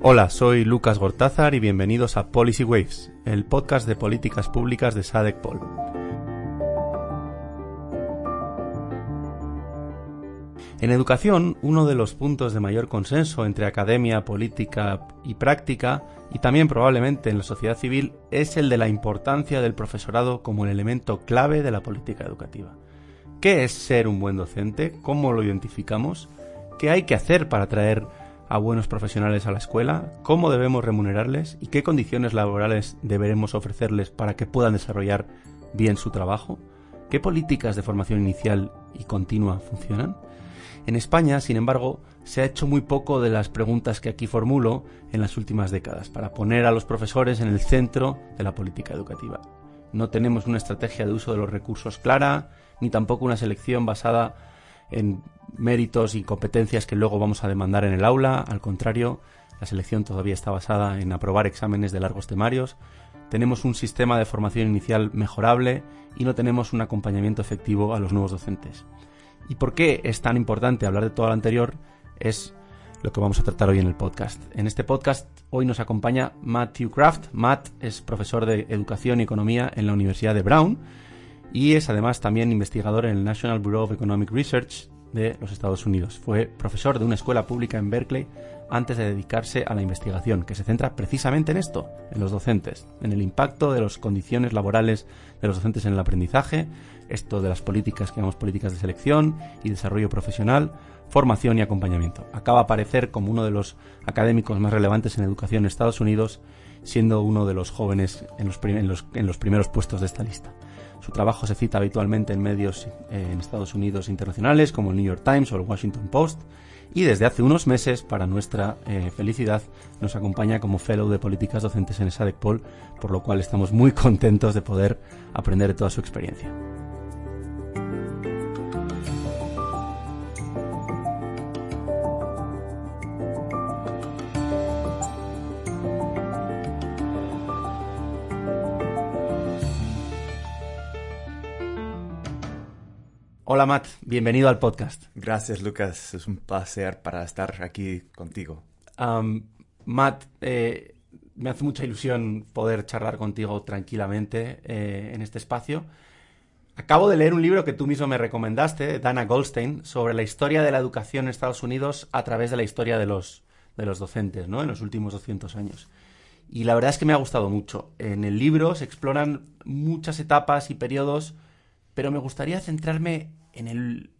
Hola, soy Lucas Gortázar y bienvenidos a Policy Waves, el podcast de políticas públicas de SADC Pol. En educación, uno de los puntos de mayor consenso entre academia, política y práctica, y también probablemente en la sociedad civil, es el de la importancia del profesorado como el elemento clave de la política educativa. ¿Qué es ser un buen docente? ¿Cómo lo identificamos? ¿Qué hay que hacer para atraer a buenos profesionales a la escuela? ¿Cómo debemos remunerarles? ¿Y qué condiciones laborales deberemos ofrecerles para que puedan desarrollar bien su trabajo? ¿Qué políticas de formación inicial y continua funcionan? En España, sin embargo, se ha hecho muy poco de las preguntas que aquí formulo en las últimas décadas para poner a los profesores en el centro de la política educativa. No tenemos una estrategia de uso de los recursos clara, ni tampoco una selección basada en méritos y competencias que luego vamos a demandar en el aula. Al contrario, la selección todavía está basada en aprobar exámenes de largos temarios. Tenemos un sistema de formación inicial mejorable y no tenemos un acompañamiento efectivo a los nuevos docentes. ¿Y por qué es tan importante hablar de todo lo anterior? Es lo que vamos a tratar hoy en el podcast. En este podcast hoy nos acompaña Matthew Kraft. Matt es profesor de Educación y Economía en la Universidad de Brown y es además también investigador en el National Bureau of Economic Research de los Estados Unidos. Fue profesor de una escuela pública en Berkeley antes de dedicarse a la investigación, que se centra precisamente en esto, en los docentes, en el impacto de las condiciones laborales de los docentes en el aprendizaje, esto de las políticas que llamamos políticas de selección y desarrollo profesional, formación y acompañamiento. Acaba a aparecer como uno de los académicos más relevantes en educación en Estados Unidos, siendo uno de los jóvenes en los, en los, primeros puestos de esta lista. Su trabajo se cita habitualmente en medios eh, en Estados Unidos internacionales como el New York Times o el Washington Post y desde hace unos meses, para nuestra eh, felicidad, nos acompaña como fellow de políticas docentes en SADECPOL, por lo cual estamos muy contentos de poder aprender de toda su experiencia. Hola Matt, bienvenido al podcast. Gracias Lucas, es un placer para estar aquí contigo. Matt, eh, me hace mucha ilusión poder charlar contigo tranquilamente eh, en este espacio. Acabo de leer un libro que tú mismo me recomendaste, Dana Goldstein, sobre la historia de la educación en Estados Unidos a través de la historia de los, de los docentes, ¿no? En los últimos 200 años. Y la verdad es que me ha gustado mucho. En el libro se exploran muchas etapas y periodos, pero me gustaría centrarme en el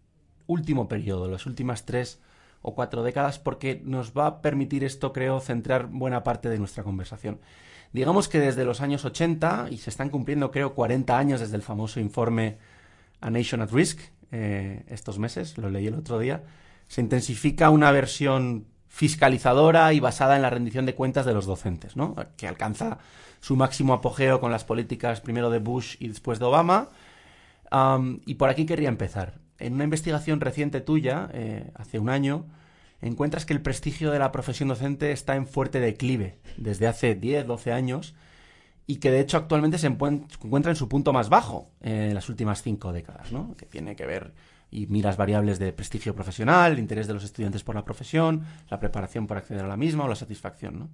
último periodo, las últimas tres o cuatro décadas, porque nos va a permitir esto, creo, centrar buena parte de nuestra conversación. Digamos que desde los años 80, y se están cumpliendo, creo, 40 años desde el famoso informe A Nation at Risk, eh, estos meses, lo leí el otro día, se intensifica una versión fiscalizadora y basada en la rendición de cuentas de los docentes, ¿no? que alcanza su máximo apogeo con las políticas primero de Bush y después de Obama, y por aquí querría empezar. En una investigación reciente tuya, eh, hace un año, encuentras que el prestigio de la profesión docente está en fuerte declive desde hace 10, 12 años y que de hecho actualmente se encuentra en su punto más bajo en las últimas cinco décadas, ¿no? que tiene que ver y miras variables de prestigio profesional, el interés de los estudiantes por la profesión, la preparación para acceder a la misma o la satisfacción. ¿no?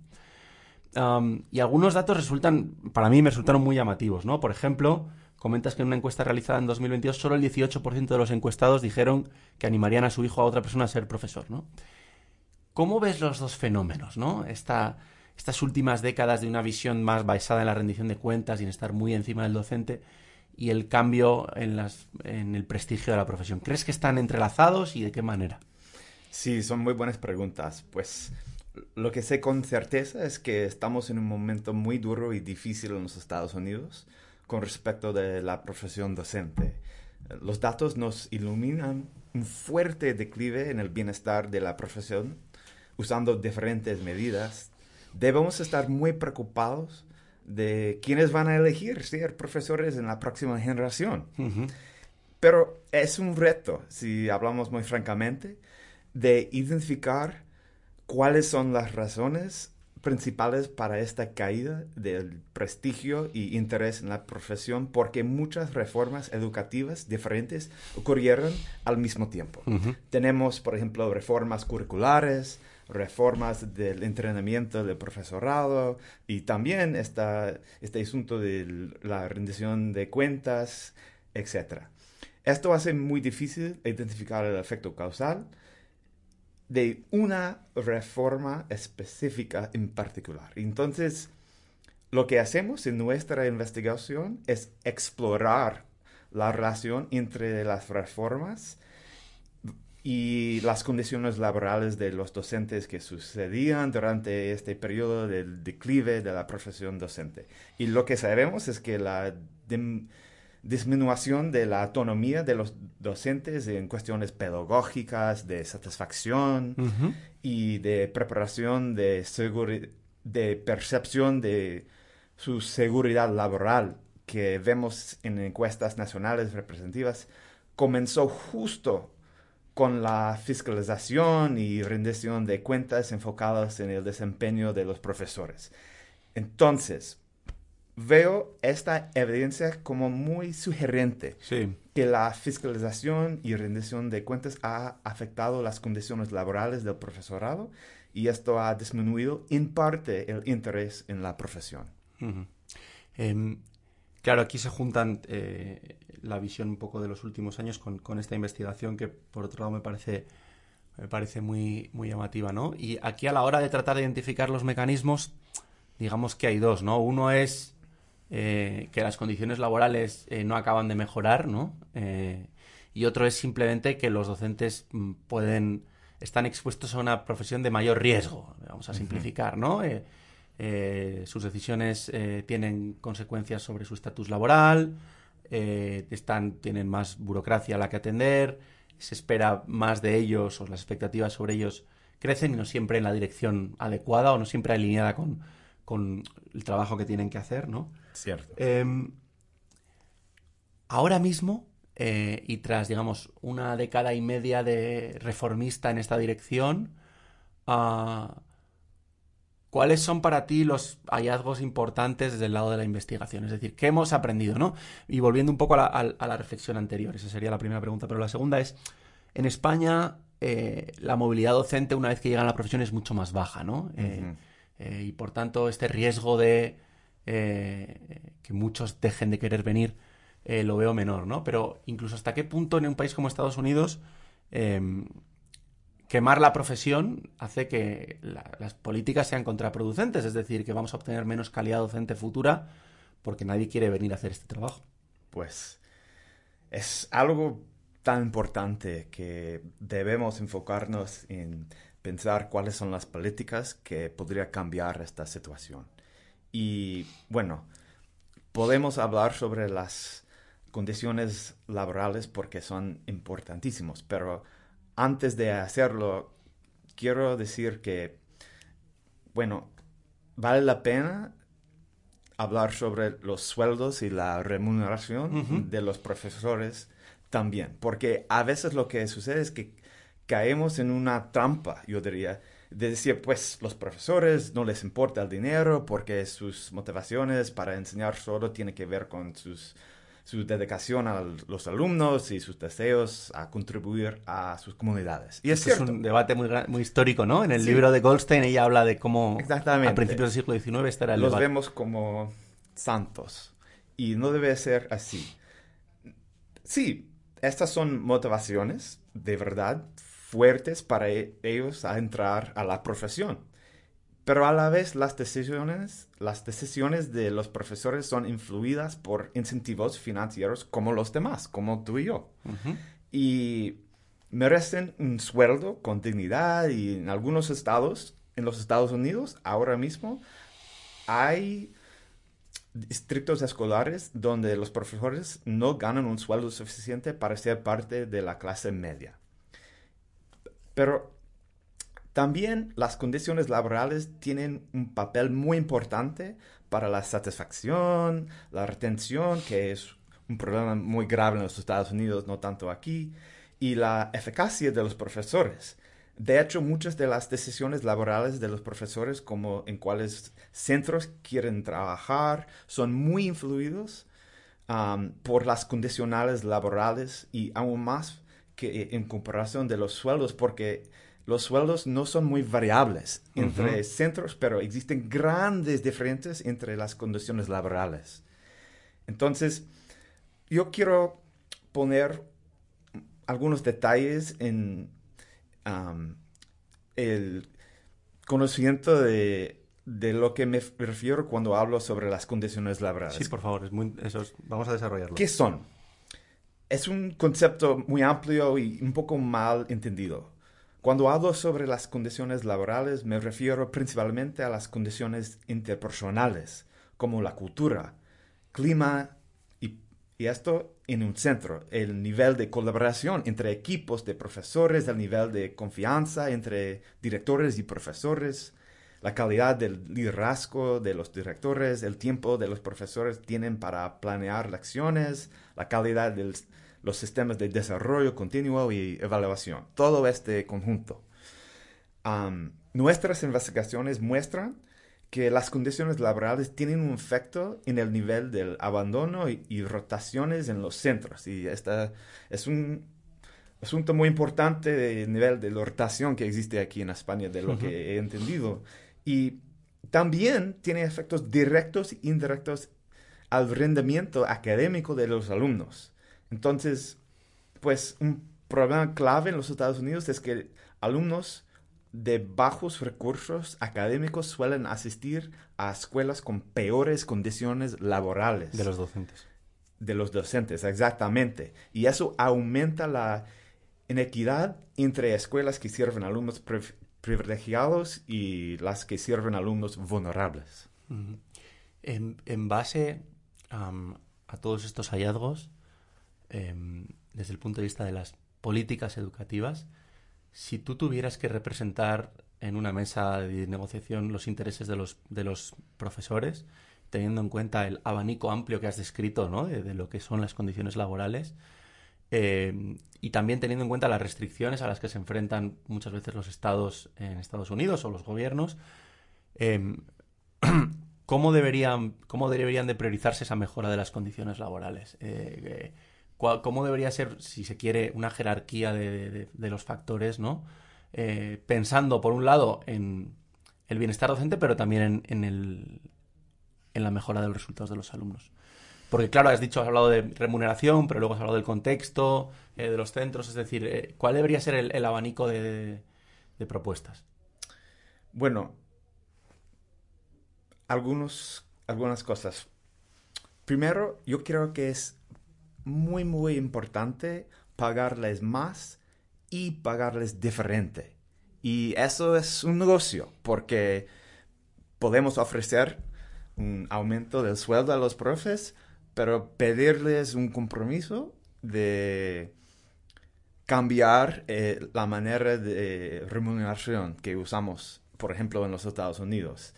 y algunos datos resultan, para mí me resultaron muy llamativos. ¿no? Por ejemplo, comentas que en una encuesta realizada en 2022 solo el 18% de los encuestados dijeron que animarían a su hijo a otra persona a ser profesor, ¿no? ¿Cómo ves los dos fenómenos, no? Esta, estas últimas décadas de una visión más basada en la rendición de cuentas y en estar muy encima del docente y el cambio en el prestigio de la profesión. ¿Crees que están entrelazados y de qué manera? Sí, son muy buenas preguntas. Pues lo que sé con certeza es que estamos en un momento muy duro y difícil en los Estados Unidos con respecto de la profesión docente. Los datos nos iluminan un fuerte declive en el bienestar de la profesión usando diferentes medidas. Debemos estar muy preocupados de quiénes van a elegir ser profesores en la próxima generación. Pero es un reto, si hablamos muy francamente, de identificar cuáles son las razones principales para esta caída del prestigio y interés en la profesión porque muchas reformas educativas diferentes ocurrieron al mismo tiempo. Tenemos, por ejemplo, reformas curriculares, reformas del entrenamiento del profesorado y también esta, este asunto de la rendición de cuentas, etc. Esto hace muy difícil identificar el efecto causal de una reforma específica en particular. Entonces, lo que hacemos en nuestra investigación es explorar la relación entre las reformas y las condiciones laborales de los docentes que sucedían durante este periodo del declive de la profesión docente. Y lo que sabemos es que la disminución de la autonomía de los docentes en cuestiones pedagógicas, de satisfacción y de preparación de, de percepción de su seguridad laboral que vemos en encuestas nacionales representativas comenzó justo con la fiscalización y rendición de cuentas enfocadas en el desempeño de los profesores. Entonces, veo esta evidencia como muy sugerente que la fiscalización y rendición de cuentas ha afectado las condiciones laborales del profesorado y esto ha disminuido en parte el interés en la profesión. Em, claro, aquí se juntan eh, la visión un poco de los últimos años con, esta investigación que, por otro lado, me parece, me parece muy, muy llamativa, ¿no? Y aquí a la hora de tratar de identificar los mecanismos, digamos que hay dos, ¿no? Uno es eh, que las condiciones laborales eh, no acaban de mejorar, ¿no? y otro es simplemente que los docentes mm, pueden están expuestos a una profesión de mayor riesgo, vamos a simplificar, ¿no? Eh, sus decisiones eh, tienen consecuencias sobre su estatus laboral, eh, están, tienen más burocracia a la que atender, se espera más de ellos o las expectativas sobre ellos crecen y no siempre en la dirección adecuada o no siempre alineada con, con el trabajo que tienen que hacer, ¿no? Cierto. Em, ahora mismo, y tras, digamos, una década y media de reformista en esta dirección, uh, ¿Cuáles son para ti los hallazgos importantes desde el lado de la investigación? Es decir, ¿qué hemos aprendido? ¿no? Y volviendo un poco a la, reflexión anterior, esa sería la primera pregunta, pero la segunda es, en España eh, la movilidad docente una vez que llegan a la profesión es mucho más baja, ¿no? Eh, eh, y por tanto este riesgo de que muchos dejen de querer venir lo veo menor, ¿no? Pero incluso hasta qué punto en un país como Estados Unidos quemar la profesión hace que las políticas sean contraproducentes, es decir, que vamos a obtener menos calidad docente futura porque nadie quiere venir a hacer este trabajo. Pues es algo tan importante que debemos enfocarnos en pensar cuáles son las políticas que podría cambiar esta situación. Y bueno, podemos hablar sobre las condiciones laborales porque son importantísimos, pero antes de hacerlo, quiero decir que, bueno, vale la pena hablar sobre los sueldos y la remuneración de los profesores también, porque a veces lo que sucede es que caemos en una trampa, yo diría, de decir, pues los profesores no les importa el dinero porque sus motivaciones para enseñar solo tienen que ver con sus su dedicación a los alumnos y sus deseos a contribuir a sus comunidades. Y es, es un debate muy, muy histórico, ¿no? En el libro de Goldstein ella habla de cómo Exactamente. a principios del siglo XIX este era el Los vemos como santos y no debe ser así. Sí, estas son motivaciones de verdad fuertes para e-, ellos a entrar a la profesión. Pero a la vez las decisiones, las decisiones de los profesores son influidas por incentivos financieros como los demás, como tú y yo. Y merecen un sueldo con dignidad y en algunos estados, en los Estados Unidos, ahora mismo, hay distritos escolares donde los profesores no ganan un sueldo suficiente para ser parte de la clase media. Pero también las condiciones laborales tienen un papel muy importante para la satisfacción, la retención, que es un problema muy grave en los Estados Unidos, no tanto aquí, y la eficacia de los profesores. De hecho, muchas de las decisiones laborales de los profesores, como en cuáles centros quieren trabajar, son muy influidos um, por las condicionales laborales y aún más que en comparación de los sueldos, porque los sueldos no son muy variables entre centros, pero existen grandes diferencias entre las condiciones laborales. Entonces, yo quiero poner algunos detalles en el conocimiento de, lo que me refiero cuando hablo sobre las condiciones laborales. Sí, por favor, es muy, vamos a desarrollarlo. ¿Qué son? Es un concepto muy amplio y un poco mal entendido. Cuando hablo sobre las condiciones laborales me refiero principalmente a las condiciones interpersonales, como la cultura, clima y, esto en un centro, el nivel de colaboración entre equipos de profesores, el nivel de confianza entre directores y profesores, la calidad del liderazgo de los directores, el tiempo de los profesores tienen para planear lecciones, la calidad del los sistemas de desarrollo continuo y evaluación, todo este conjunto. nuestras investigaciones muestran que las condiciones laborales tienen un efecto en el nivel del abandono y, rotaciones en los centros. Y este es un asunto muy importante del nivel de rotación que existe aquí en España, de lo que he entendido. Y también tiene efectos directos e indirectos al rendimiento académico de los alumnos. Entonces, pues un problema clave en los Estados Unidos es que alumnos de bajos recursos académicos suelen asistir a escuelas con peores condiciones laborales. De los docentes. De los docentes, exactamente. Y eso aumenta la inequidad entre escuelas que sirven a alumnos privilegiados y las que sirven a alumnos vulnerables. en, base a todos estos hallazgos, Em, desde el punto de vista de las políticas educativas, si tú tuvieras que representar en una mesa de negociación los intereses de los, de los profesores, teniendo en cuenta el abanico amplio que has descrito ¿no? de, lo que son las condiciones laborales, em, y también teniendo en cuenta las restricciones a las que se enfrentan muchas veces los estados en Estados Unidos o los gobiernos, em, ¿cómo, deberían, ¿cómo deberían de priorizarse esa mejora de las condiciones laborales? Eh, eh, cómo debería ser, si se quiere, una jerarquía de, los factores, ¿no? Eh, pensando, por un lado, en el bienestar docente, pero también en, en la mejora de los resultados de los alumnos. Porque, claro, has dicho, has hablado de remuneración, pero luego has hablado del contexto, eh, de los centros, es decir, eh, ¿cuál debería ser el, abanico de, propuestas? Bueno, algunos, algunas cosas. Primero, yo creo que es muy, muy importante pagarles más y pagarles diferente. Y eso es un negocio, porque podemos ofrecer un aumento del sueldo a los profes, pero pedirles un compromiso de cambiar eh, la manera de remuneración que usamos, por ejemplo, en los Estados Unidos.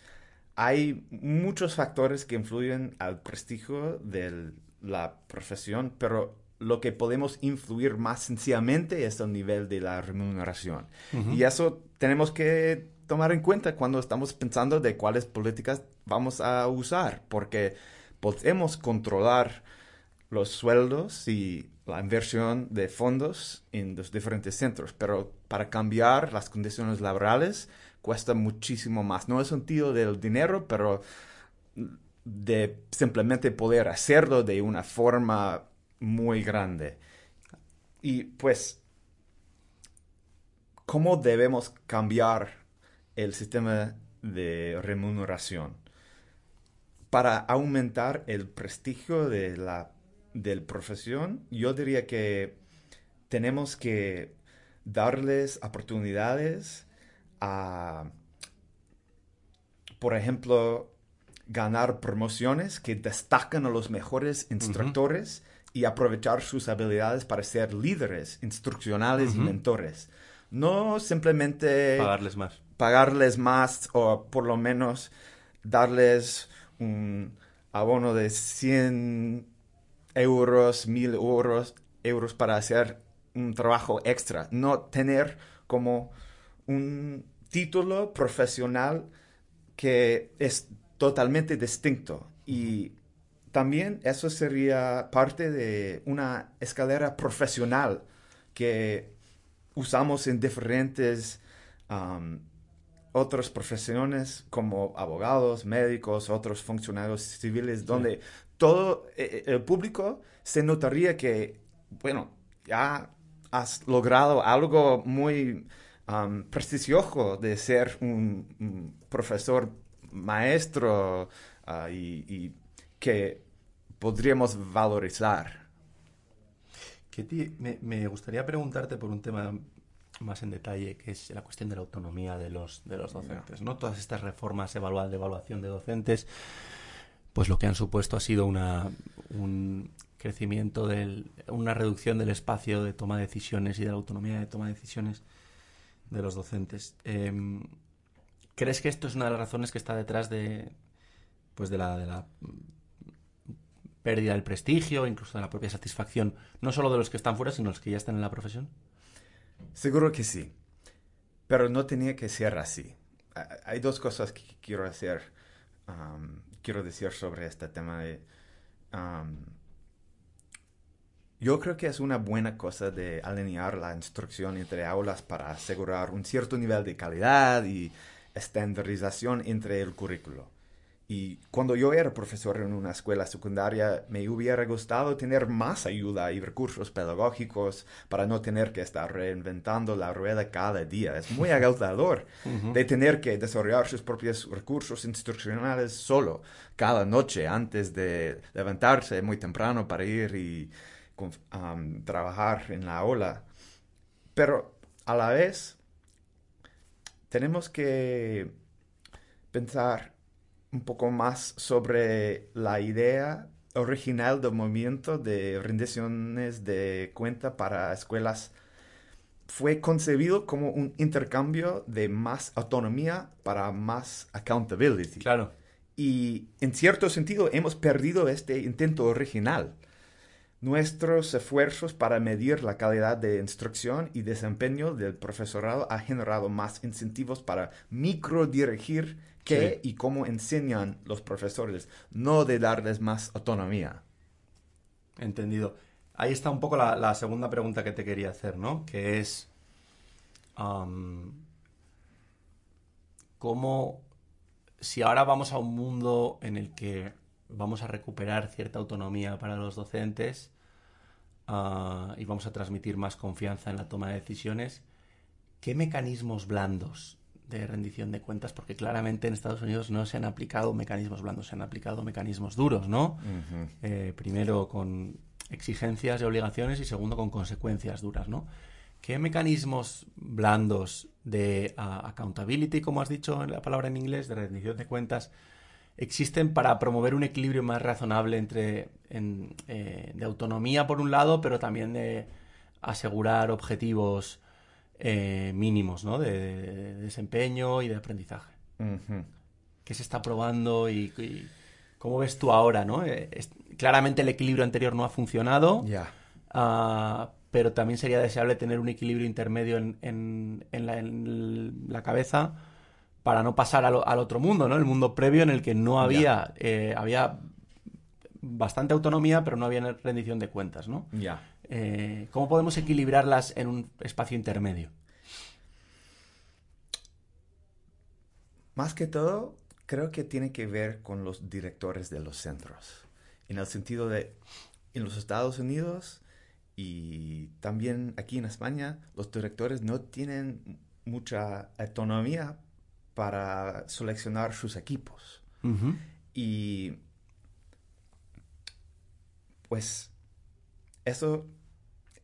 Hay muchos factores que influyen al prestigio del la profesión, pero lo que podemos influir más sencillamente es el nivel de la remuneración. Y eso tenemos que tomar en cuenta cuando estamos pensando de cuáles políticas vamos a usar, porque podemos controlar los sueldos y la inversión de fondos en los diferentes centros, pero para cambiar las condiciones laborales cuesta muchísimo más. No es sentido del dinero, pero de simplemente poder hacerlo de una forma muy grande. Y pues, ¿cómo debemos cambiar el sistema de remuneración? Para aumentar el prestigio de la del profesión, yo diría que tenemos que darles oportunidades a, por ejemplo, ganar promociones que destacan a los mejores instructores y aprovechar sus habilidades para ser líderes instruccionales y mentores. No simplemente... Pagarles más. Pagarles más o por lo menos darles un abono de 100 euros, 1000 euros, euros para hacer un trabajo extra. No tener como un título profesional que es totalmente distinto. Y también eso sería parte de una escalera profesional que usamos en diferentes otras profesiones como abogados, médicos, otros funcionarios civiles, donde todo eh, eh, el público se notaría que, bueno, ya has logrado algo muy prestigioso de ser un, profesor maestro ah, y, que podríamos valorizar. me, me, gustaría preguntarte por un tema más en detalle, que es la cuestión de la autonomía de los, de los docentes. ¿no? Todas estas reformas de evaluación de docentes, pues lo que han supuesto ha sido una, un crecimiento, del, una reducción del espacio de toma de decisiones y de la autonomía de toma de decisiones de los docentes. Em, ¿Crees que esto es una de las razones que está detrás de, pues de la, de la pérdida del prestigio, incluso de la propia satisfacción, no solo de los que están fuera, sino los que ya están en la profesión? Seguro que sí, pero no tenía que ser así. Hay dos cosas que quiero hacer, quiero decir sobre este tema de... yo creo que es una buena cosa de alinear la instrucción entre aulas para asegurar un cierto nivel de calidad y estandarización entre el currículo. Y cuando yo era profesor en una escuela secundaria, me hubiera gustado tener más ayuda y recursos pedagógicos para no tener que estar reinventando la rueda cada día. Es muy agotador de tener que desarrollar sus propios recursos instruccionales solo cada noche antes de levantarse muy temprano para ir y trabajar en la ola. Pero a la vez, tenemos que pensar un poco más sobre la idea original del movimiento de rendiciones de cuenta para escuelas fue concebido como un intercambio de más autonomía para más accountability. Claro. Y en cierto sentido hemos perdido este intento original. Nuestros esfuerzos para medir la calidad de instrucción y desempeño del profesorado ha generado más incentivos para microdirigir qué y cómo enseñan los profesores, no de darles más autonomía. Entendido. Ahí está un poco la, segunda pregunta que te quería hacer, ¿no? Que es cómo, si ahora vamos a un mundo en el que vamos a recuperar cierta autonomía para los docentes ah, y vamos a transmitir más confianza en la toma de decisiones, ¿qué mecanismos blandos de rendición de cuentas, porque claramente en Estados Unidos no se han aplicado mecanismos blandos, se han aplicado mecanismos duros, ¿no? Eh, primero con exigencias y obligaciones y segundo con consecuencias duras, ¿no? ¿Qué mecanismos blandos de accountability, como has dicho en la palabra en inglés, de rendición de cuentas, existen para promover un equilibrio más razonable entre eh, de autonomía por un lado, pero también de asegurar objetivos eh, mínimos ¿no? De, desempeño y de aprendizaje. ¿Qué se está probando y, cómo ves tú ahora? ¿no? Eh, claramente el equilibrio anterior no ha funcionado, ah, pero también sería deseable tener un equilibrio intermedio en, la, cabeza para no pasar al, otro mundo, ¿no? el mundo previo en el que no había, eh, había bastante autonomía, pero no había rendición de cuentas. ¿no? Ya. Eh, ¿Cómo podemos equilibrarlas en un espacio intermedio? Más que todo, creo que tiene que ver con los directores de los centros. En el sentido de, en los Estados Unidos y también aquí en España, los directores no tienen mucha autonomía para seleccionar sus equipos. Y pues eso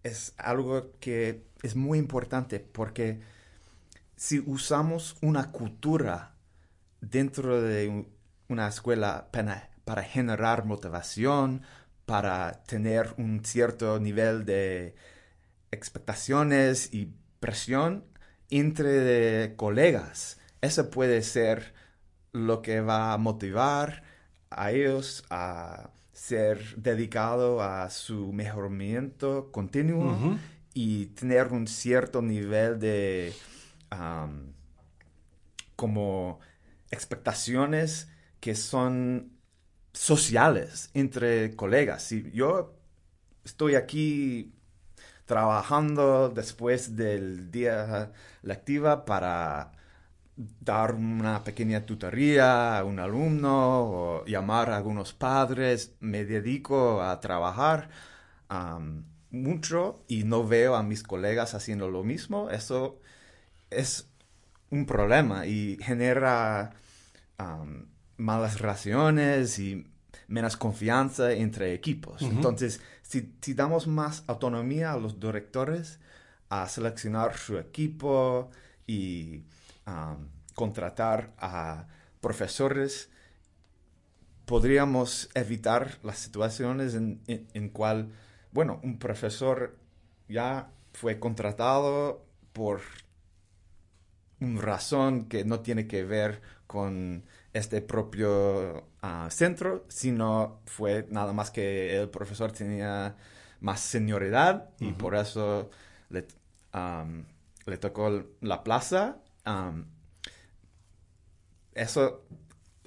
es algo que es muy importante porque si usamos una cultura dentro de una escuela para, generar motivación, para tener un cierto nivel de expectaciones y presión entre colegas, eso puede ser lo que va a motivar a ellos a ser dedicado a su mejoramiento continuo y tener un cierto nivel de como expectaciones que son sociales entre colegas. Si yo estoy aquí trabajando después del día lectiva para dar una pequeña tutoría a un alumno o llamar a algunos padres. Me dedico a trabajar mucho y no veo a mis colegas haciendo lo mismo. Eso es un problema y genera malas relaciones y menos confianza entre equipos. Entonces, si, si, damos más autonomía a los directores a seleccionar su equipo y contratar a profesores, podríamos evitar las situaciones en, en, cual, bueno, un profesor ya fue contratado por una razón que no tiene que ver con este propio ah, centro, sino fue nada más que el profesor tenía más senioridad y por eso le, le tocó la plaza eso,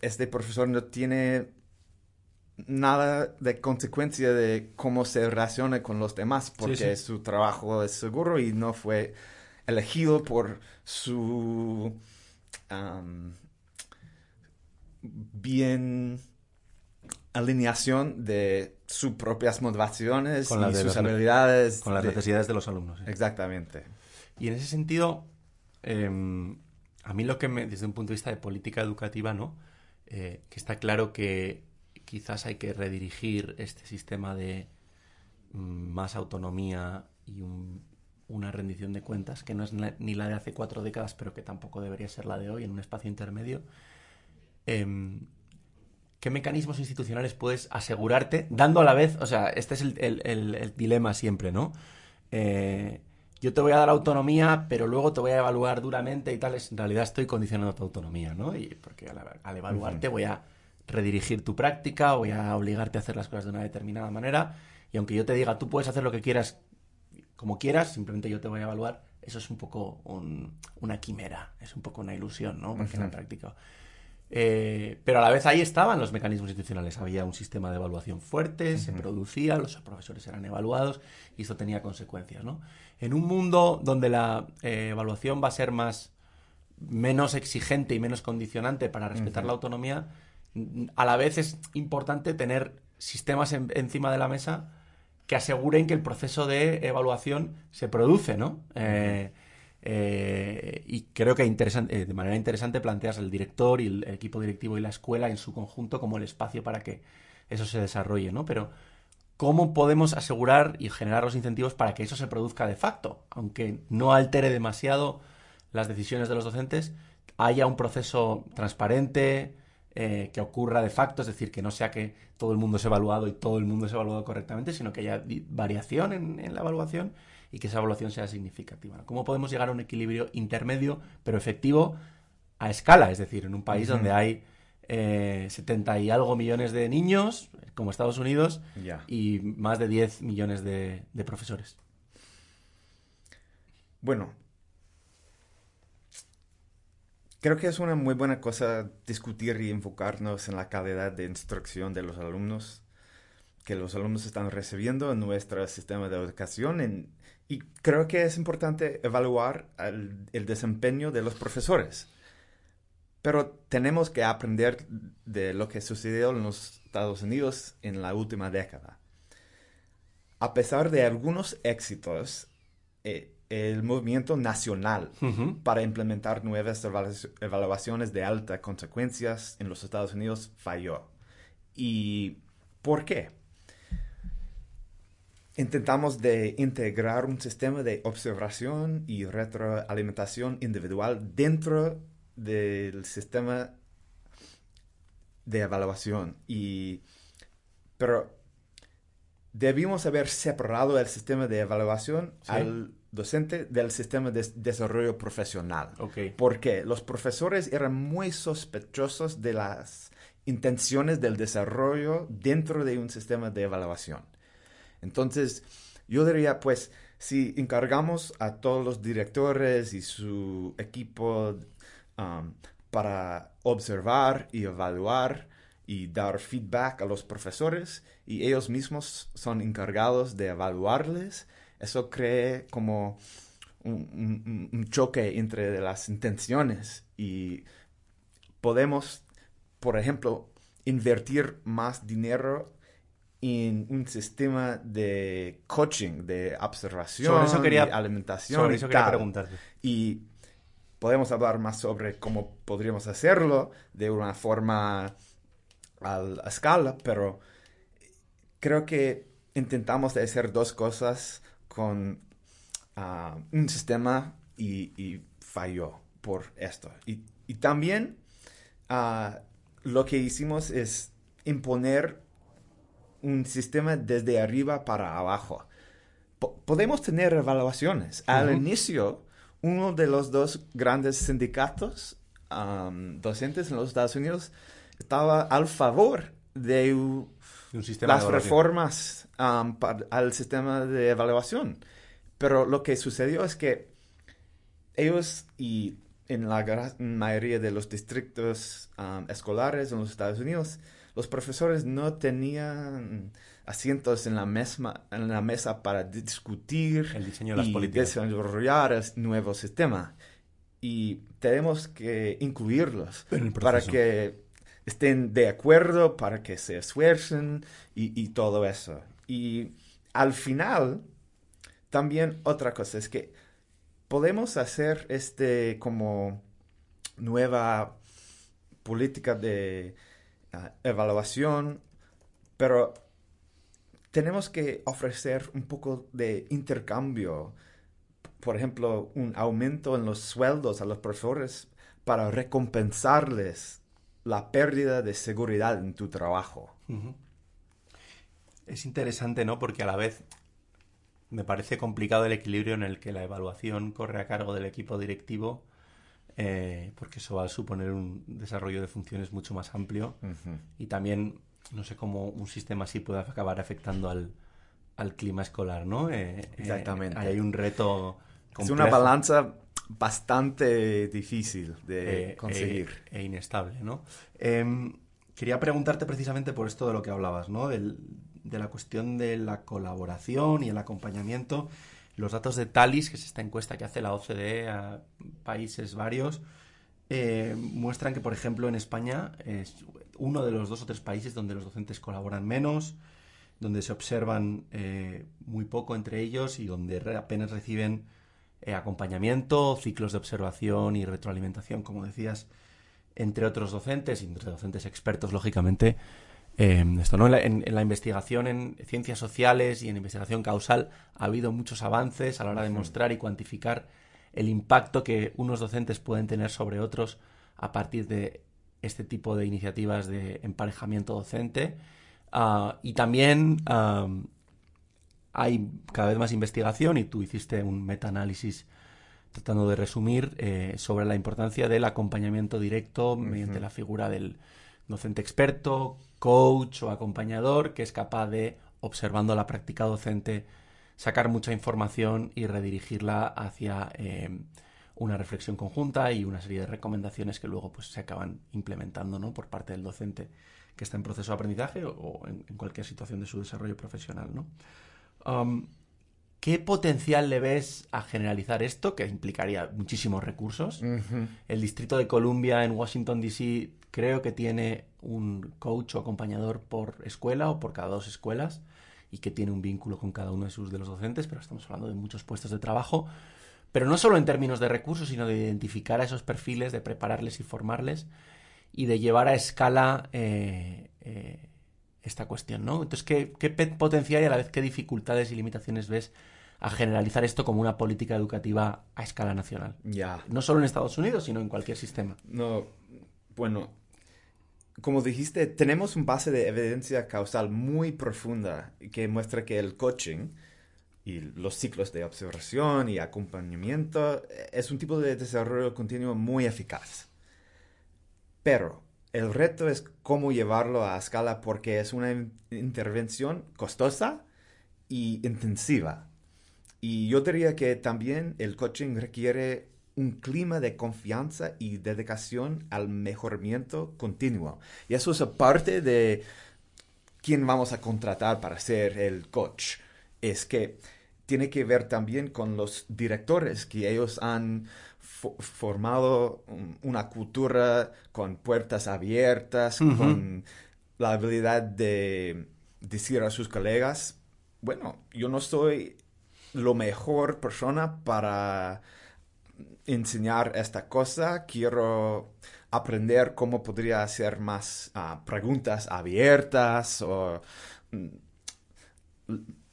este profesor no tiene nada de consecuencia de cómo se relaciona con los demás, porque su trabajo es seguro y no fue elegido por su bien alineación de sus propias motivaciones y sus habilidades. Con las necesidades de los alumnos. Exactamente. Y en ese sentido, Em, a mí lo que me, desde un punto de vista de política educativa, ¿no? Eh, que está claro que quizás hay que redirigir este sistema de mm, más autonomía y una rendición de cuentas, que no es ni la de hace cuatro décadas, pero que tampoco debería ser la de hoy, en un espacio intermedio. Em, ¿Qué mecanismos institucionales puedes asegurarte, dando a la vez, o sea, este es el, dilema siempre, ¿no? Eh, yo te voy a dar autonomía, pero luego te voy a evaluar duramente y tal. En realidad estoy condicionando tu autonomía, ¿no? Y porque al, evaluarte voy a redirigir tu práctica, voy a obligarte a hacer las cosas de una determinada manera. Y aunque yo te diga, tú puedes hacer lo que quieras, como quieras, simplemente yo te voy a evaluar, eso es un poco una quimera, es un poco una ilusión, ¿no? Porque en la práctica eh, pero a la vez ahí estaban los mecanismos institucionales. Había un sistema de evaluación fuerte, se producía, los profesores eran evaluados y eso tenía consecuencias. ¿no? En un mundo donde la eh, evaluación va a ser más menos exigente y menos condicionante para respetar la autonomía, a la vez es importante tener sistemas encima de la mesa que aseguren que el proceso de evaluación se produce, ¿no? Eh, y creo que eh, de manera interesante planteas el director y el equipo directivo y la escuela en su conjunto como el espacio para que eso se desarrolle, ¿no? Pero ¿cómo podemos asegurar y generar los incentivos para que eso se produzca de facto? Aunque no altere demasiado las decisiones de los docentes, haya un proceso transparente, eh, que ocurra de facto, es decir, que no sea que todo el mundo es evaluado y todo el mundo es evaluado correctamente, sino que haya variación en la evaluación y que esa evaluación sea significativa. ¿Cómo podemos llegar a un equilibrio intermedio, pero efectivo a escala? Es decir, en un país donde hay eh, 70 y algo millones de niños, como Estados Unidos, y más de 10 millones de, profesores. Bueno, Creo que es una muy buena cosa discutir y enfocarnos en la calidad de instrucción de los alumnos que los alumnos están recibiendo en nuestro sistema de educación en, y creo que es importante evaluar el, desempeño de los profesores. Pero tenemos que aprender de lo que sucedió en los Estados Unidos en la última década. A pesar de algunos éxitos, eh, el movimiento nacional para implementar nuevas evaluaciones de altas consecuencias en los Estados Unidos falló. ¿Y por qué? Intentamos de integrar un sistema de observación y retroalimentación individual dentro del sistema de evaluación. Y, pero debimos haber separado el sistema de evaluación al docente del sistema de desarrollo profesional. Porque los profesores eran muy sospechosos de las intenciones del desarrollo dentro de un sistema de evaluación. Entonces, yo diría, pues, si encargamos a todos los directores y su equipo um, para observar y evaluar y dar feedback a los profesores y ellos mismos son encargados de evaluarles, eso crea como un, choque entre las intenciones y podemos, por ejemplo, invertir más dinero en un sistema de coaching, de observación, de alimentación. Sobre eso quería preguntarte. Y podemos hablar más sobre cómo podríamos hacerlo de una forma a, escala, pero creo que intentamos hacer dos cosas con ah, un sistema y, falló por esto. Y, también ah, lo que hicimos es imponer un sistema desde arriba para abajo. podemos tener evaluaciones. Al inicio, uno de los dos grandes sindicatos docentes en los Estados Unidos estaba al favor de las reformas al sistema de evaluación. Pero lo que sucedió es que ellos y en la mayoría de los distritos escolares en los Estados Unidos, los profesores no tenían asientos en la, en la mesa para discutir el diseño de las y políticas. desarrollar el nuevo sistema. Y tenemos que incluirlos para que estén de acuerdo, para que se esfuercen y, y todo eso. Y al final, también otra cosa es que podemos hacer este como nueva política de ah, evaluación, pero tenemos que ofrecer un poco de intercambio. Por ejemplo, un aumento en los sueldos a los profesores para recompensarles la pérdida de seguridad en tu trabajo. Es interesante, ¿no? Porque a la vez me parece complicado el equilibrio en el que la evaluación corre a cargo del equipo directivo, eh, porque eso va a suponer un desarrollo de funciones mucho más amplio y también no sé cómo un sistema así puede acabar afectando al, clima escolar, ¿no? Eh, eh, Exactamente. hay un reto. Es una balanza bastante difícil de eh, conseguir. E, inestable, ¿no? Em, quería preguntarte precisamente por esto de lo que hablabas, ¿no? de la cuestión de la colaboración y el acompañamiento. Los datos de Talis, que es esta encuesta que hace la OCDE a países varios, muestran que, por ejemplo, en España es uno de los dos o tres países donde los docentes colaboran menos, donde se observan eh, muy poco entre ellos y donde apenas reciben eh, acompañamiento, ciclos de observación y retroalimentación, como decías, entre otros docentes, entre docentes expertos, lógicamente. Em, esto, ¿no? En la, investigación en ciencias sociales y en investigación causal ha habido muchos avances a la hora de mostrar y cuantificar el impacto que unos docentes pueden tener sobre otros a partir de este tipo de iniciativas de emparejamiento docente. Ah, y también hay cada vez más investigación y tú hiciste un metaanálisis tratando de resumir eh, sobre la importancia del acompañamiento directo mediante la figura del docente experto, coach o acompañador que es capaz de, observando la práctica docente, sacar mucha información y redirigirla hacia eh, una reflexión conjunta y una serie de recomendaciones que luego pues, se acaban implementando ¿no? por parte del docente que está en proceso de aprendizaje o, en, cualquier situación de su desarrollo profesional. ¿no? ¿Qué potencial le ves a generalizar esto, que implicaría muchísimos recursos? El Distrito de Columbia en Washington, D.C. creo que tiene un coach o acompañador por escuela o por cada dos escuelas y que tiene un vínculo con cada uno de sus de los docentes, pero estamos hablando de muchos puestos de trabajo pero no solo en términos de recursos, sino de identificar a esos perfiles, de prepararles y formarles y de llevar a escala eh, eh, esta cuestión, ¿no? Entonces, ¿qué, potencial y a la vez qué dificultades y limitaciones ves a generalizar esto como una política educativa a escala nacional? Ya. No solo en Estados Unidos, sino en cualquier sistema. No, bueno, como dijiste, tenemos un base de evidencia causal muy profunda que muestra que el coaching y los ciclos de observación y acompañamiento es un tipo de desarrollo continuo muy eficaz. Pero el reto es cómo llevarlo a escala porque es una intervención costosa y intensiva. Y yo diría que también el coaching requiere un clima de confianza y dedicación al mejoramiento continuo. Y eso es parte de quién vamos a contratar para ser el coach. Es que tiene que ver también con los directores, que ellos han formado una cultura con puertas abiertas, con la habilidad de decir a sus colegas, bueno, yo no soy lo mejor persona para enseñar esta cosa, quiero aprender cómo podría hacer más ah, preguntas abiertas o mm,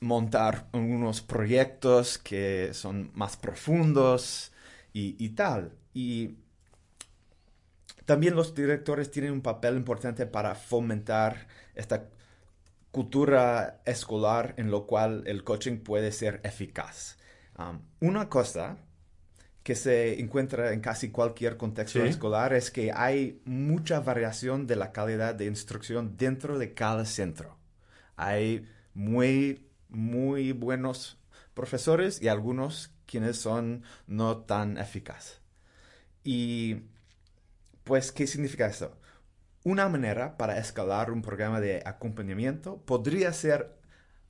montar unos proyectos que son más profundos y, tal. Y también los directores tienen un papel importante para fomentar esta cultura escolar en lo cual el coaching puede ser eficaz. Um, una cosa que se encuentra en casi cualquier contexto escolar es que hay mucha variación de la calidad de instrucción dentro de cada centro. Hay muy, muy buenos profesores y algunos quienes son no tan eficaces. Y pues, ¿qué significa esto? Una manera para escalar un programa de acompañamiento podría ser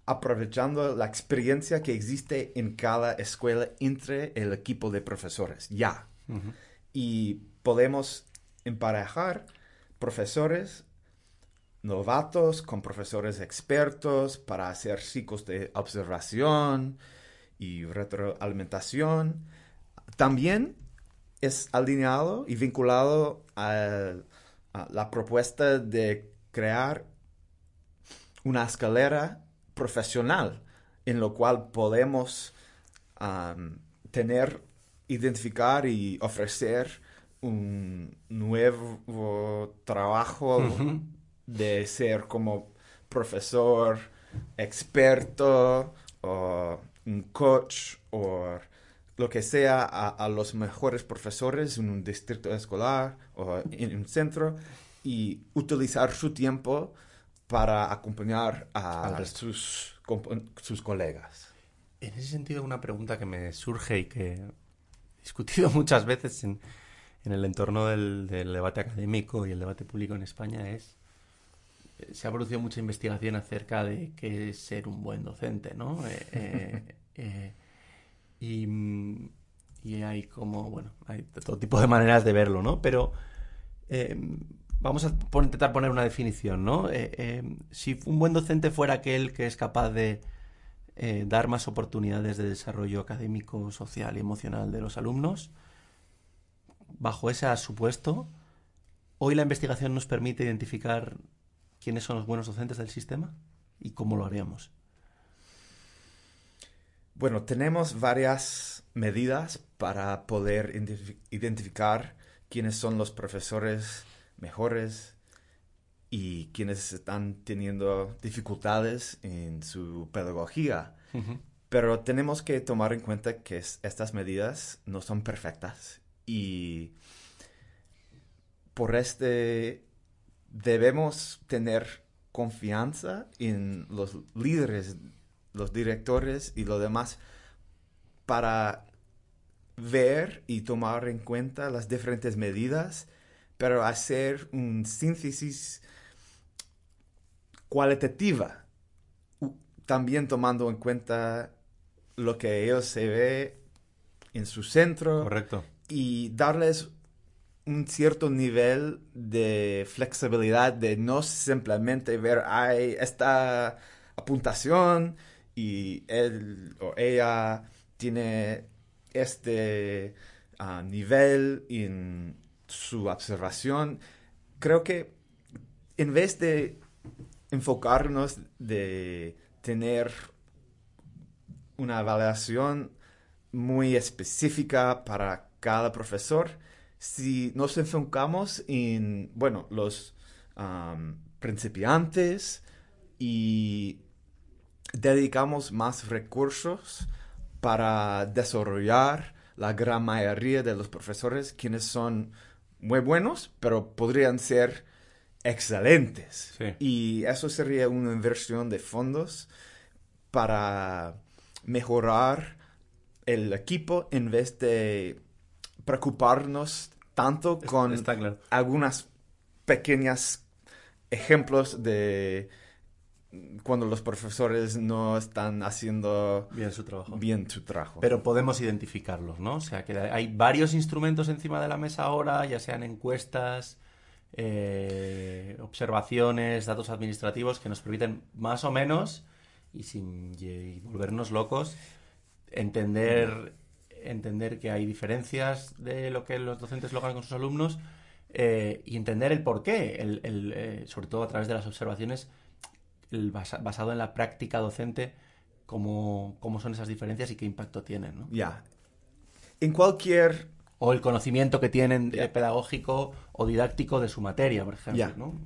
aprovechando la experiencia que existe en cada escuela entre el equipo de profesores, ya. Y podemos emparejar profesores novatos con profesores expertos para hacer ciclos de observación y retroalimentación. También es alineado y vinculado a, la propuesta de crear una escalera profesional en lo cual podemos tener, identificar y ofrecer un nuevo trabajo de ser como profesor experto o un coach o lo que sea a, los mejores profesores en un distrito escolar o en un centro y utilizar su tiempo para acompañar a, sus, sus colegas. En ese sentido, una pregunta que me surge y que he discutido muchas veces en, el entorno del, debate académico y el debate público en España es eh, se ha producido mucha investigación acerca de qué es ser un buen docente, ¿no? Eh, eh, y, hay como, bueno, hay todo tipo de maneras de verlo, ¿no? Pero eh, vamos a intentar poner una definición, ¿no? Eh, eh, si un buen docente fuera aquel que es capaz de dar más oportunidades de desarrollo académico, social y emocional de los alumnos, bajo ese supuesto, hoy la investigación nos permite identificar quiénes son los buenos docentes del sistema y cómo lo haríamos. Bueno, tenemos varias medidas para poder identificar quiénes son los profesores mejores y quienes están teniendo dificultades en su pedagogía. Pero tenemos que tomar en cuenta que estas medidas no son perfectas y por este debemos tener confianza en los líderes los directores y lo demás para ver y tomar en cuenta las diferentes medidas, pero hacer un síntesis cualitativa, también tomando en cuenta lo que ellos se ve en su centro. Correcto. Y darles un cierto nivel de flexibilidad de no simplemente ver, hay esta apuntación y él o ella tiene este ah, nivel en su observación, creo que en vez de enfocarnos de tener una evaluación muy específica para cada profesor, si nos enfocamos en, bueno, los principiantes y dedicamos más recursos para desarrollar la gran mayoría de los profesores quienes son muy buenos, pero podrían ser excelentes. Y eso sería una inversión de fondos para mejorar el equipo en vez de preocuparnos tanto con algunas pequeñas ejemplos de cuando los profesores no están haciendo bien su trabajo. Bien su trabajo. Pero podemos identificarlos, ¿no? O sea, que hay varios instrumentos encima de la mesa ahora, ya sean encuestas, eh, observaciones, datos administrativos que nos permiten más o menos, y sin volvernos locos, entender, entender que hay diferencias de lo que los docentes logran con sus alumnos eh, y entender el porqué, el, el, eh, sobre todo a través de las observaciones basado en la práctica docente, cómo, cómo, son esas diferencias y qué impacto tienen. ¿no? Ya. En cualquier... O el conocimiento que tienen pedagógico o didáctico de su materia, por ejemplo. ¿no?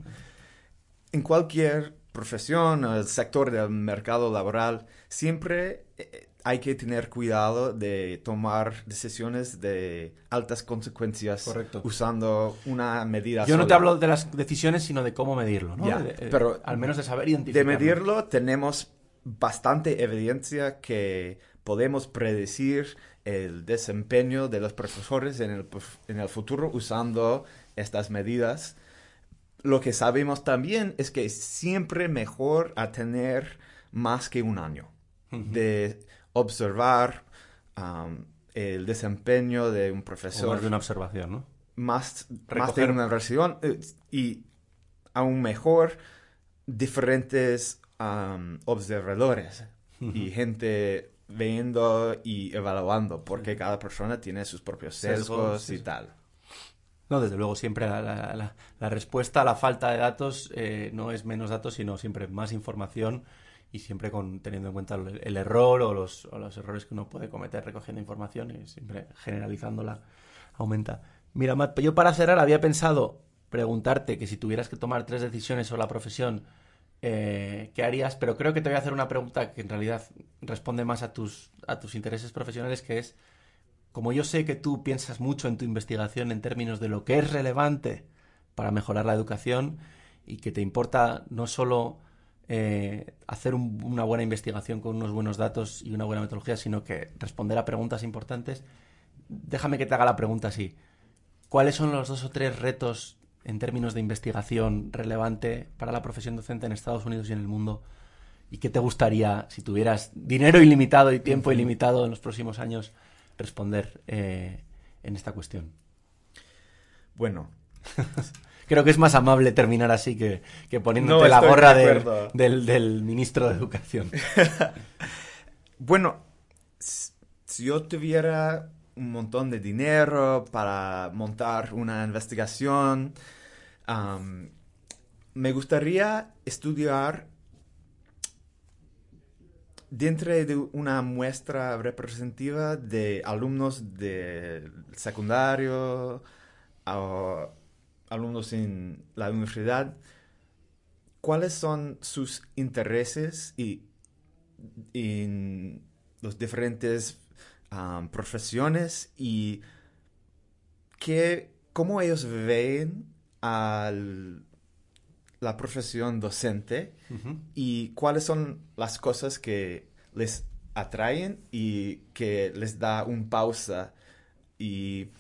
En cualquier profesión, el sector del mercado laboral, siempre eh, hay que tener cuidado de tomar decisiones de altas consecuencias usando una medida. Yo no te hablo de las decisiones, sino de cómo medirlo, ¿no? Pero al menos de saber identificarlo. De medirlo tenemos bastante evidencia que podemos predecir el desempeño de los profesores en el, en el futuro usando estas medidas. Lo que sabemos también es que es siempre mejor a tener más que un año de observar el desempeño de un profesor. más de una observación, ¿no? Más, más de una observación eh, y aún mejor diferentes observadores y gente viendo y evaluando porque cada persona tiene sus propios sesgos, y tal. No, desde luego siempre la, respuesta a la falta de datos eh, no es menos datos, sino siempre más información y siempre con, teniendo en cuenta el, error o los, los, errores que uno puede cometer recogiendo información y siempre generalizándola aumenta. Mira, Matt, yo para cerrar había pensado preguntarte que si tuvieras que tomar tres decisiones sobre la profesión, eh, ¿qué harías? Pero creo que te voy a hacer una pregunta que en realidad responde más a tus, a tus intereses profesionales, que es, como yo sé que tú piensas mucho en tu investigación en términos de lo que es relevante para mejorar la educación y que te importa no solo eh, hacer una buena investigación con unos buenos datos y una buena metodología, sino que responder a preguntas importantes. Déjame que te haga la pregunta así. ¿Cuáles son los dos o tres retos en términos de investigación relevante para la profesión docente en Estados Unidos y en el mundo? ¿Y qué te gustaría, si tuvieras dinero ilimitado y tiempo ilimitado en los próximos años, responder eh, en esta cuestión? Bueno, creo que es más amable terminar así que, que poniéndote la gorra del, ministro de Educación. bueno, si yo tuviera un montón de dinero para montar una investigación, me gustaría estudiar dentro de una muestra representativa de alumnos de secundario o alumnos en la universidad, ¿cuáles son sus intereses y en las diferentes profesiones y qué, cómo ellos ven a la profesión docente y cuáles son las cosas que les atraen y que les da un pausa y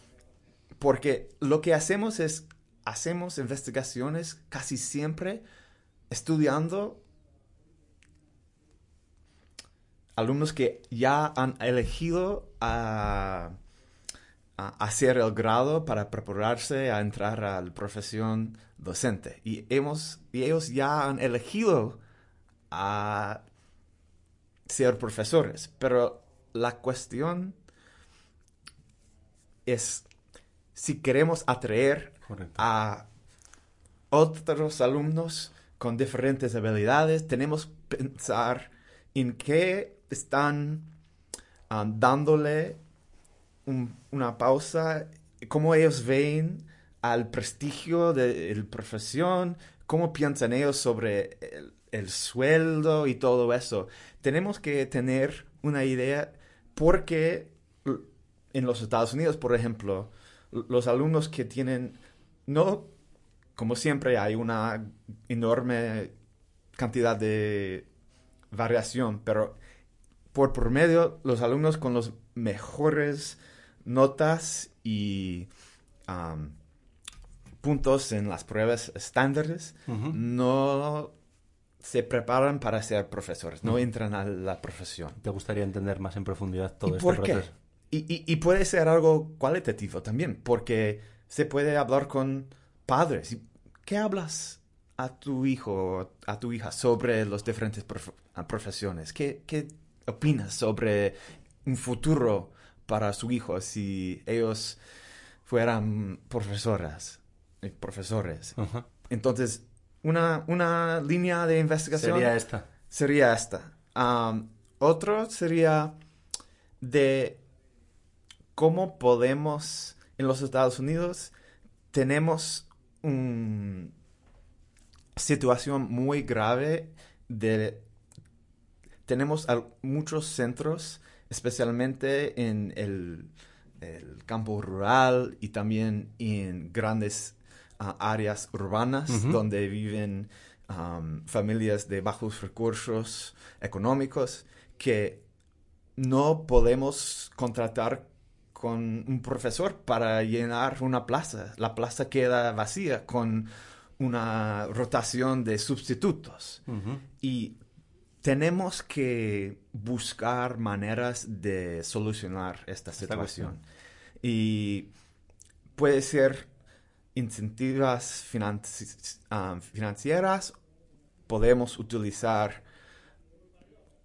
porque lo que hacemos es hacemos investigaciones casi siempre estudiando alumnos que ya han elegido a, hacer el grado para prepararse a entrar a la profesión docente. Y, hemos, y ellos ya han elegido a ser profesores. Pero la cuestión es si queremos atraer a otros alumnos con diferentes habilidades, tenemos que pensar en qué están ah, dándole una pausa, cómo ellos ven al prestigio de la profesión, cómo piensan ellos sobre el, sueldo y todo eso. Tenemos que tener una idea porque en los Estados Unidos, por ejemplo, los alumnos que tienen, no, como siempre hay una enorme cantidad de variación, pero por promedio los alumnos con los mejores notas y puntos en las pruebas estándares no se preparan para ser profesores, no entran a la profesión. ¿Te gustaría entender más en profundidad todo ¿Y este por qué? y- y puede ser algo cualitativo también, porque se puede hablar con padres. ¿Y ¿Qué hablas a tu hijo o a tu hija sobre las diferentes prof- a profesiones? ¿Qué, qué opinas sobre un futuro para su hijo si ellos fueran profesoras, eh, profesores? Entonces, una, una línea de investigación Sería esta. sería esta. Otro sería de cómo podemos, en los Estados Unidos, tenemos una situación muy grave de... Tenemos muchos centros, especialmente en el, el campo rural y también en grandes ah, áreas urbanas donde viven am, familias de bajos recursos económicos que no podemos contratar con un profesor para llenar una plaza. La plaza queda vacía con una rotación de sustitutos. Y tenemos que buscar maneras de solucionar esta situación. Y puede ser incentivas financi- ah, financieras, podemos utilizar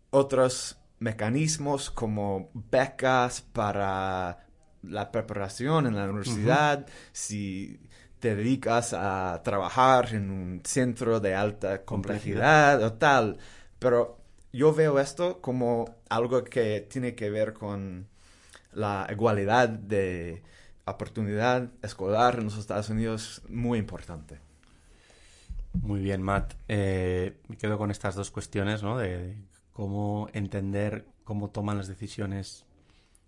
otros mecanismos como becas para la preparación en la universidad, si te dedicas a trabajar en un centro de alta complejidad o tal. Pero yo veo esto como algo que tiene que ver con la igualdad de oportunidad escolar en los Estados Unidos, muy importante. Muy bien, Matt. Eh, me quedo con estas dos cuestiones, ¿no? De cómo entender cómo toman las decisiones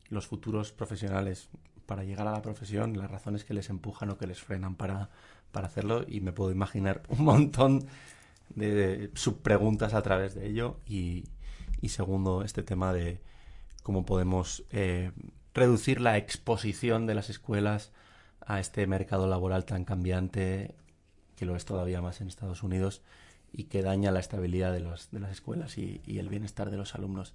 los futuros profesionales para llegar a la profesión, las razones que les empujan o que les frenan para, para hacerlo. Y me puedo imaginar un montón de subpreguntas a través de ello. Y, segundo, este tema de cómo podemos eh, reducir la exposición de las escuelas a este mercado laboral tan cambiante que lo es todavía más en Estados Unidos y que daña la estabilidad de, los, de las escuelas y, y el bienestar de los alumnos.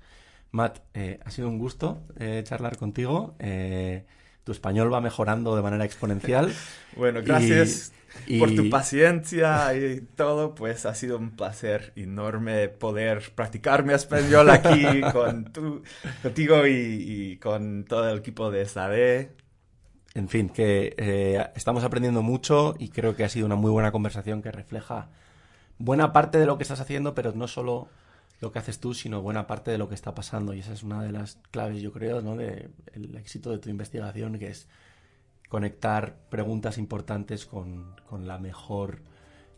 Matt, eh, ha sido un gusto eh, charlar contigo. Eh, tu español va mejorando de manera exponencial. Bueno, gracias Y- por y- tu paciencia y todo. Pues ha sido un placer enorme poder practicar mi español aquí con tu, contigo y, con todo el equipo de SAD. En fin, que estamos aprendiendo mucho y creo que ha sido una muy buena conversación que refleja buena parte de lo que estás haciendo, pero no solo lo que haces tú, sino buena parte de lo que está pasando. Y esa es una de las claves, yo creo, ¿no? de el éxito de tu investigación, que es conectar preguntas importantes con, con la mejor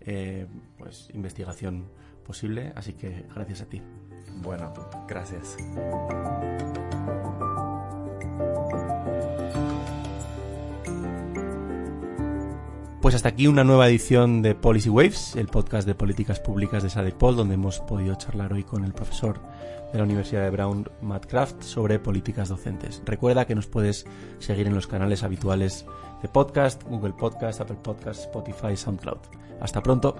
eh, pues, investigación posible. Así que gracias a ti. Bueno, gracias. Pues hasta aquí una nueva edición de Policy Waves, el podcast de políticas públicas de SADEPOL, donde hemos podido charlar hoy con el profesor de la Universidad de Brown, Matt Kraft, sobre políticas docentes. Recuerda que nos puedes seguir en los canales habituales de podcast, Google Podcast, Apple Podcast, Spotify, SoundCloud. Hasta pronto.